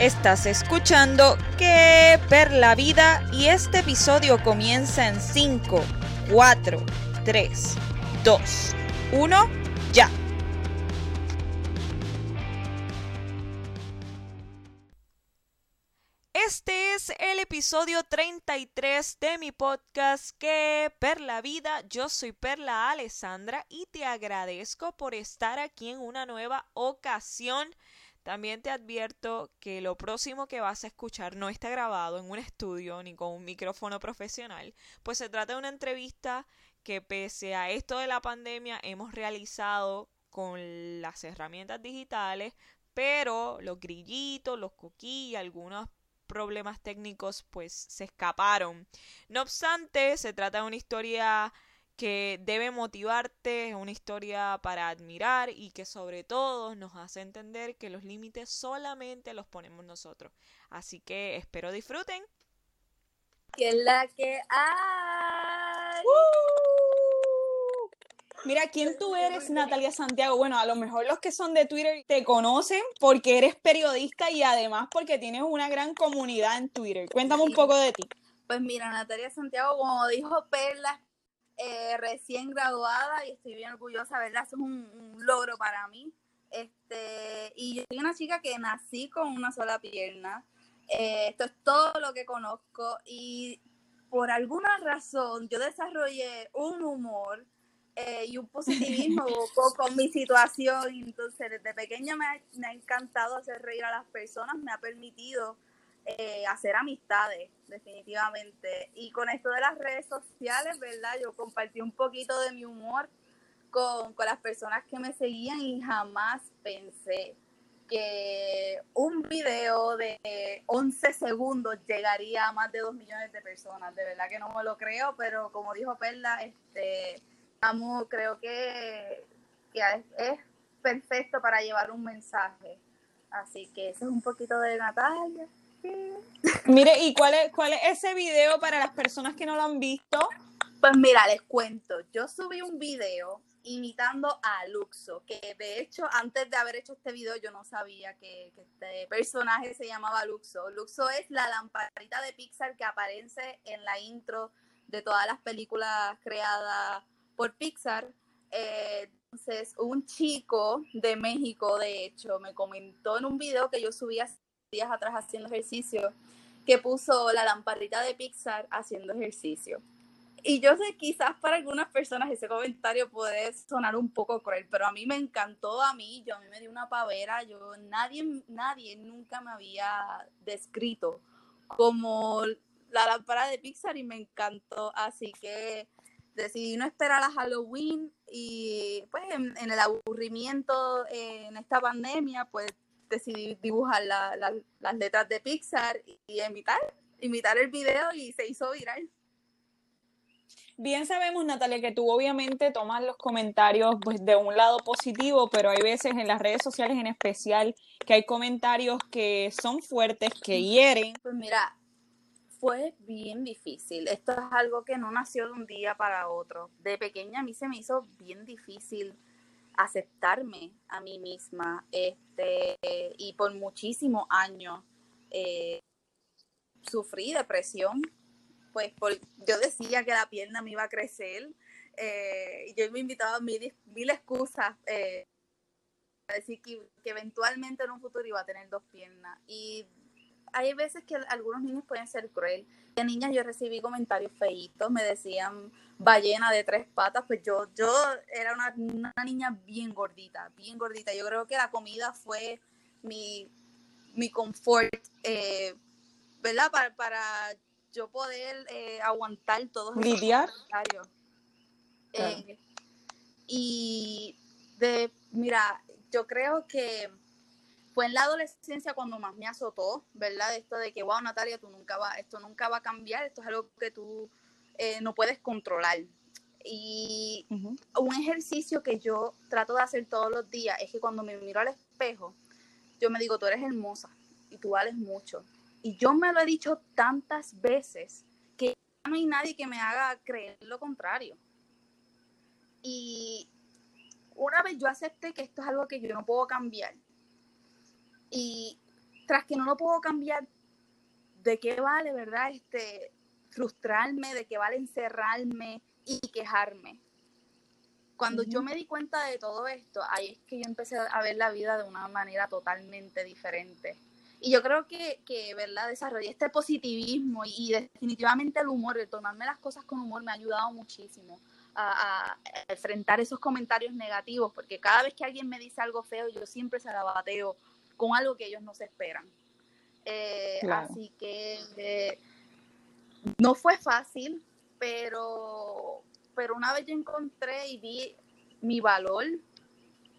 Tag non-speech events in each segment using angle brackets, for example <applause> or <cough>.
Estás escuchando Que Per la Vida y este episodio comienza en 5, 4, 3, 2, 1, ya. Este es el episodio 33 de mi podcast Que Per la Vida. Yo soy Perla Alessandra y te agradezco por estar aquí en una nueva ocasión. También te advierto que lo próximo que vas a escuchar no está grabado en un estudio ni con un micrófono profesional, pues se trata de una entrevista que pese a esto de la pandemia hemos realizado con las herramientas digitales, pero los grillitos, los coquillas, y algunos problemas técnicos pues se escaparon. No obstante, se trata de una historia que debe motivarte, es una historia para admirar y que sobre todo nos hace entender que los límites solamente los ponemos nosotros. Así que espero disfruten. Que es la que hay. Mira, ¿quién tú eres, Natalia Santiago? Bueno, a lo mejor los que son de Twitter te conocen porque eres periodista y además porque tienes una gran comunidad en Twitter. Cuéntame un poco de ti. Pues mira, Natalia Santiago, como dijo Perla, eh, recién graduada y estoy bien orgullosa, ¿verdad? Eso es un, logro para mí. Este, y yo soy una chica que nací con una sola pierna. Eh, esto es todo lo que conozco y por alguna razón yo desarrollé un humor eh, y un positivismo <laughs> con, mi situación. Entonces, desde pequeña me ha encantado hacer reír a las personas, me ha permitido eh, hacer amistades, definitivamente. Y con esto de las redes sociales, ¿verdad? Yo compartí un poquito de mi humor con, las personas que me seguían y jamás pensé que un video de 11 segundos llegaría a más de 2 millones de personas. De verdad que no me lo creo, pero como dijo Perla, este, amo, creo que, que es perfecto para llevar un mensaje. Así que eso es un poquito de Natalia. Mire, ¿y cuál es, cuál es ese video para las personas que no lo han visto? Pues mira, les cuento. Yo subí un video imitando a Luxo, que de hecho antes de haber hecho este video yo no sabía que, este personaje se llamaba Luxo. Luxo es la lamparita de Pixar que aparece en la intro de todas las películas creadas por Pixar. Eh, entonces, un chico de México, de hecho, me comentó en un video que yo subí días atrás haciendo ejercicio, que puso la lamparita de Pixar haciendo ejercicio. Y yo sé, quizás para algunas personas ese comentario puede sonar un poco cruel, pero a mí me encantó, a mí, yo a mí me dio una pavera, yo, nadie, nadie nunca me había descrito como la lámpara de Pixar y me encantó, así que decidí no esperar a Halloween y pues en, en el aburrimiento en esta pandemia, pues decidí dibujar las letras de Pixar y imitar, imitar el video y se hizo viral. Bien sabemos, Natalia, que tú obviamente tomas los comentarios pues, de un lado positivo, pero hay veces en las redes sociales en especial que hay comentarios que son fuertes, que hieren. Pues mira, fue bien difícil. Esto es algo que no nació de un día para otro. De pequeña a mí se me hizo bien difícil aceptarme a mí misma este, y por muchísimos años eh, sufrí depresión, pues yo decía que la pierna me iba a crecer eh, y yo me invitaba mil, mil excusas eh, para decir que, que, eventualmente en un futuro iba a tener dos piernas y hay veces que algunos niños pueden ser cruel. De niñas yo recibí comentarios feitos, me decían ballena de tres patas, pues yo, yo era una, niña bien gordita, bien gordita. Yo creo que la comida fue mi, mi confort, eh, ¿verdad? Para, para yo poder eh, aguantar todos esos comentarios. Eh, y de, mira, yo creo que fue en la adolescencia cuando más me azotó, ¿verdad? Esto de que, wow, Natalia, tú nunca va, esto nunca va a cambiar, esto es algo que tú eh, no puedes controlar. Y un ejercicio que yo trato de hacer todos los días es que cuando me miro al espejo, yo me digo, tú eres hermosa y tú vales mucho. Y yo me lo he dicho tantas veces que no hay nadie que me haga creer lo contrario. Y una vez yo acepté que esto es algo que yo no puedo cambiar, y tras que no lo puedo cambiar, ¿de qué vale, verdad? Este, frustrarme, de qué vale encerrarme y quejarme. Cuando yo me di cuenta de todo esto, ahí es que yo empecé a ver la vida de una manera totalmente diferente. Y yo creo que, que ¿verdad? Desarrollé este positivismo y, definitivamente el humor, el tomarme las cosas con humor me ha ayudado muchísimo a, enfrentar esos comentarios negativos, porque cada vez que alguien me dice algo feo, yo siempre se la bateo con algo que ellos no se esperan. Eh, así que eh, no fue fácil, pero, pero una vez yo encontré y vi mi valor,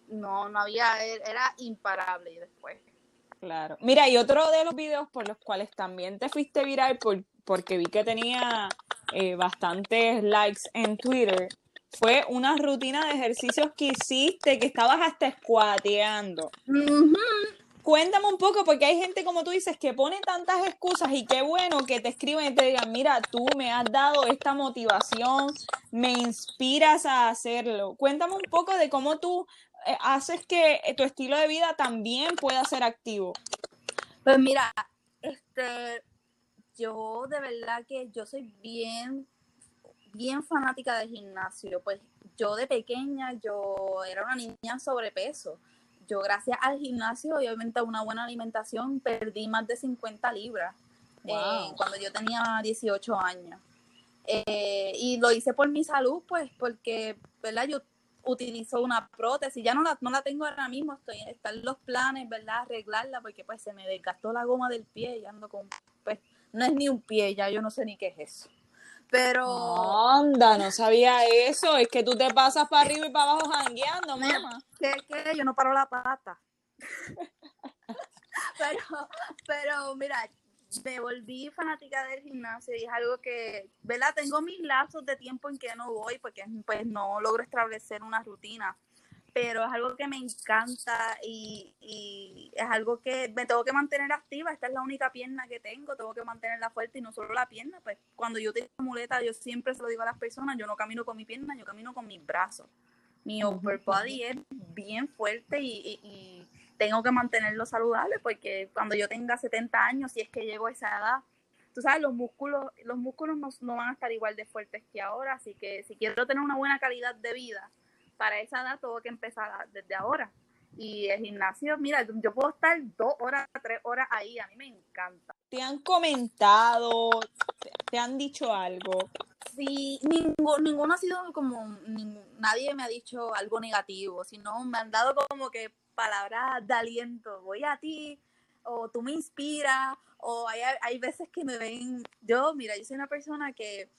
no, no había, era imparable después. Claro. Mira, y otro de los videos por los cuales también te fuiste viral, por, porque vi que tenía eh, bastantes likes en Twitter, fue una rutina de ejercicios que hiciste, que estabas hasta squateando. Cuéntame un poco, porque hay gente, como tú dices, que pone tantas excusas y qué bueno que te escriben y te digan, mira, tú me has dado esta motivación, me inspiras a hacerlo. Cuéntame un poco de cómo tú eh, haces que tu estilo de vida también pueda ser activo. Pues mira, este, yo de verdad que yo soy bien, bien fanática del gimnasio. Pues yo de pequeña, yo era una niña sobrepeso yo gracias al gimnasio y obviamente a una buena alimentación perdí más de 50 libras eh, cuando yo tenía 18 años. Eh, y lo hice por mi salud, pues porque, ¿verdad? Yo utilizo una prótesis, ya no la, no la tengo ahora mismo, estoy, están los planes, ¿verdad? Arreglarla porque pues se me desgastó la goma del pie y ando con, pues no es ni un pie, ya yo no sé ni qué es eso. Pero. Anda, no sabía eso. Es que tú te pasas para arriba y para abajo jangueando, mamá. ¿Qué, qué? Yo no paro la pata. <laughs> pero, pero, mira, me volví fanática del gimnasio y es algo que, ¿verdad? Tengo mis lapsos de tiempo en que no voy porque pues no logro establecer una rutina pero es algo que me encanta y, es algo que me tengo que mantener activa. Esta es la única pierna que tengo, tengo que mantenerla fuerte y no solo la pierna. Pues cuando yo tengo muleta, yo siempre se lo digo a las personas: yo no camino con mi pierna, yo camino con mis brazos. Mi upper body es bien fuerte y, tengo que mantenerlo saludable porque cuando yo tenga 70 años, si es que llego a esa edad, tú sabes, los músculos, los músculos no, no van a estar igual de fuertes que ahora. Así que si quiero tener una buena calidad de vida, para esa edad tengo que empezar desde ahora. Y el gimnasio, mira, yo puedo estar dos horas, tres horas ahí, a mí me encanta. ¿Te han comentado, te, han dicho algo? Sí, ninguno, ninguno ha sido como, nadie me ha dicho algo negativo, sino me han dado como que palabras de aliento, voy a ti, o tú me inspiras, o hay, hay veces que me ven, yo, mira, yo soy una persona que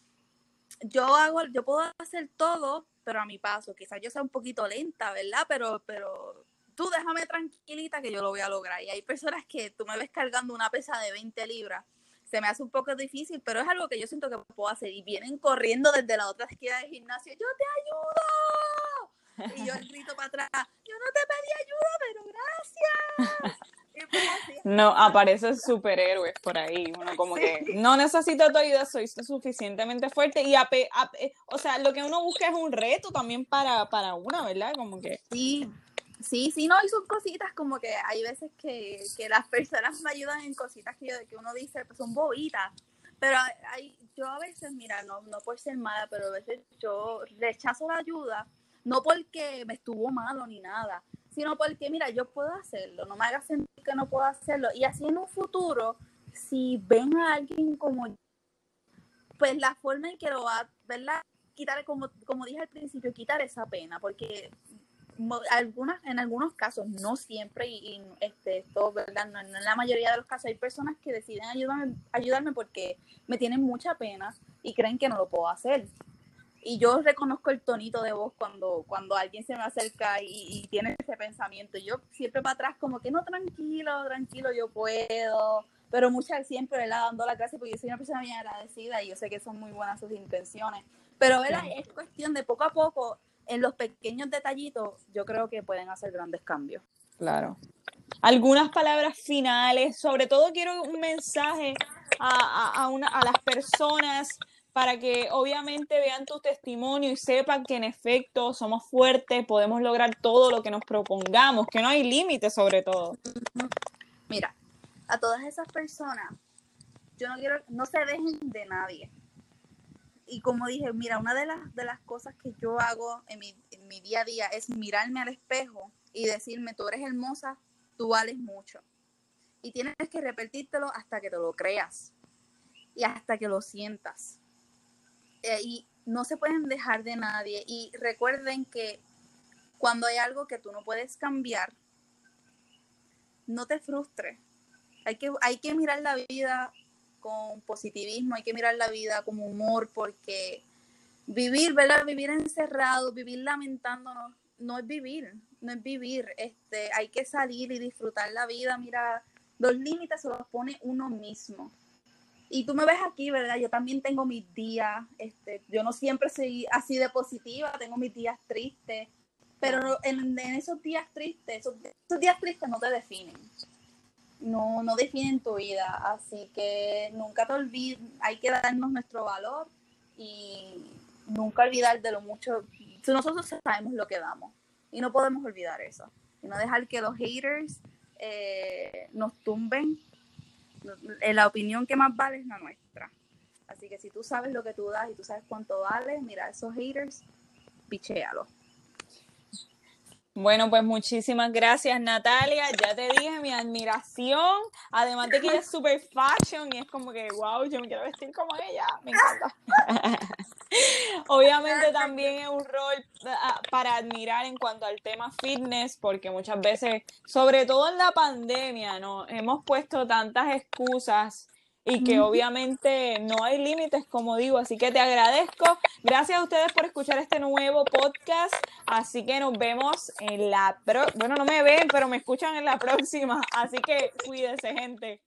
yo hago, yo puedo hacer todo, pero a mi paso. Quizás yo sea un poquito lenta, ¿verdad? Pero, pero tú déjame tranquilita que yo lo voy a lograr. Y hay personas que tú me ves cargando una pesa de 20 libras. Se me hace un poco difícil, pero es algo que yo siento que puedo hacer. Y vienen corriendo desde la otra esquina del gimnasio. ¡Yo te ayudo! Y yo <laughs> grito para atrás. Yo no te pedí ayuda, pero gracias. No, aparecen superhéroes por ahí, uno como que no necesito tu ayuda, soy suficientemente fuerte y, o sea, lo que uno busca es un reto también para, para una, ¿verdad? Como que... Sí, sí, sí, no, y son cositas como que hay veces que, las personas me ayudan en cositas que, que uno dice, pues son bobitas, pero hay, yo a veces, mira, no, no por ser mala, pero a veces yo rechazo la ayuda, no porque me estuvo malo ni nada, sino porque, mira, yo puedo hacerlo, no me hagas sentir que no puedo hacerlo. Y así en un futuro, si ven a alguien como yo, pues la forma en que lo va, ¿verdad? Quitar, como, como dije al principio, quitar esa pena, porque algunas, en algunos casos, no siempre, y, este, esto, ¿verdad? No, en la mayoría de los casos hay personas que deciden ayudarme, ayudarme porque me tienen mucha pena y creen que no lo puedo hacer y yo reconozco el tonito de voz cuando, cuando alguien se me acerca y, tiene ese pensamiento. Yo siempre para atrás como que no, tranquilo, tranquilo, yo puedo. Pero muchas siempre, ¿verdad? Dando la clase porque yo soy una persona bien agradecida y yo sé que son muy buenas sus intenciones. Pero, ¿verdad? Es cuestión de poco a poco, en los pequeños detallitos, yo creo que pueden hacer grandes cambios. Claro. Algunas palabras finales, sobre todo quiero un mensaje a, a, una, a las personas para que obviamente vean tu testimonio y sepan que en efecto somos fuertes, podemos lograr todo lo que nos propongamos, que no hay límites sobre todo. Mira, a todas esas personas, yo no quiero, no se dejen de nadie. Y como dije, mira, una de las, de las cosas que yo hago en mi, en mi día a día es mirarme al espejo y decirme, tú eres hermosa, tú vales mucho. Y tienes que repetírtelo hasta que te lo creas y hasta que lo sientas. Eh, y no se pueden dejar de nadie. Y recuerden que cuando hay algo que tú no puedes cambiar, no te frustres. Hay que, hay que mirar la vida con positivismo, hay que mirar la vida con humor, porque vivir, ¿verdad? Vivir encerrado, vivir lamentándonos, no es vivir, no es vivir. Este, hay que salir y disfrutar la vida. Mira, los límites se los pone uno mismo. Y tú me ves aquí, ¿verdad? Yo también tengo mis días, este, yo no siempre soy así de positiva, tengo mis días tristes, pero en, esos días tristes, esos, días tristes no te definen, no, no definen tu vida, así que nunca te olvides, hay que darnos nuestro valor y nunca olvidar de lo mucho, nosotros sabemos lo que damos y no podemos olvidar eso, y no dejar que los haters eh, nos tumben la opinión que más vale es la nuestra. Así que si tú sabes lo que tú das y tú sabes cuánto vale, mira, esos haters, pichéalo. Bueno, pues muchísimas gracias Natalia, ya te dije mi admiración, además de que ella es super fashion y es como que, wow, yo me quiero vestir como ella, me encanta. <laughs> <laughs> Obviamente también es un rol ah, para admirar en cuanto al tema fitness, porque muchas veces, sobre todo en la pandemia, ¿no? hemos puesto tantas excusas y que obviamente no hay límites, como digo, así que te agradezco. Gracias a ustedes por escuchar este nuevo podcast, así que nos vemos en la pro bueno, no me ven, pero me escuchan en la <laughs> próxima, así que cuídense, gente.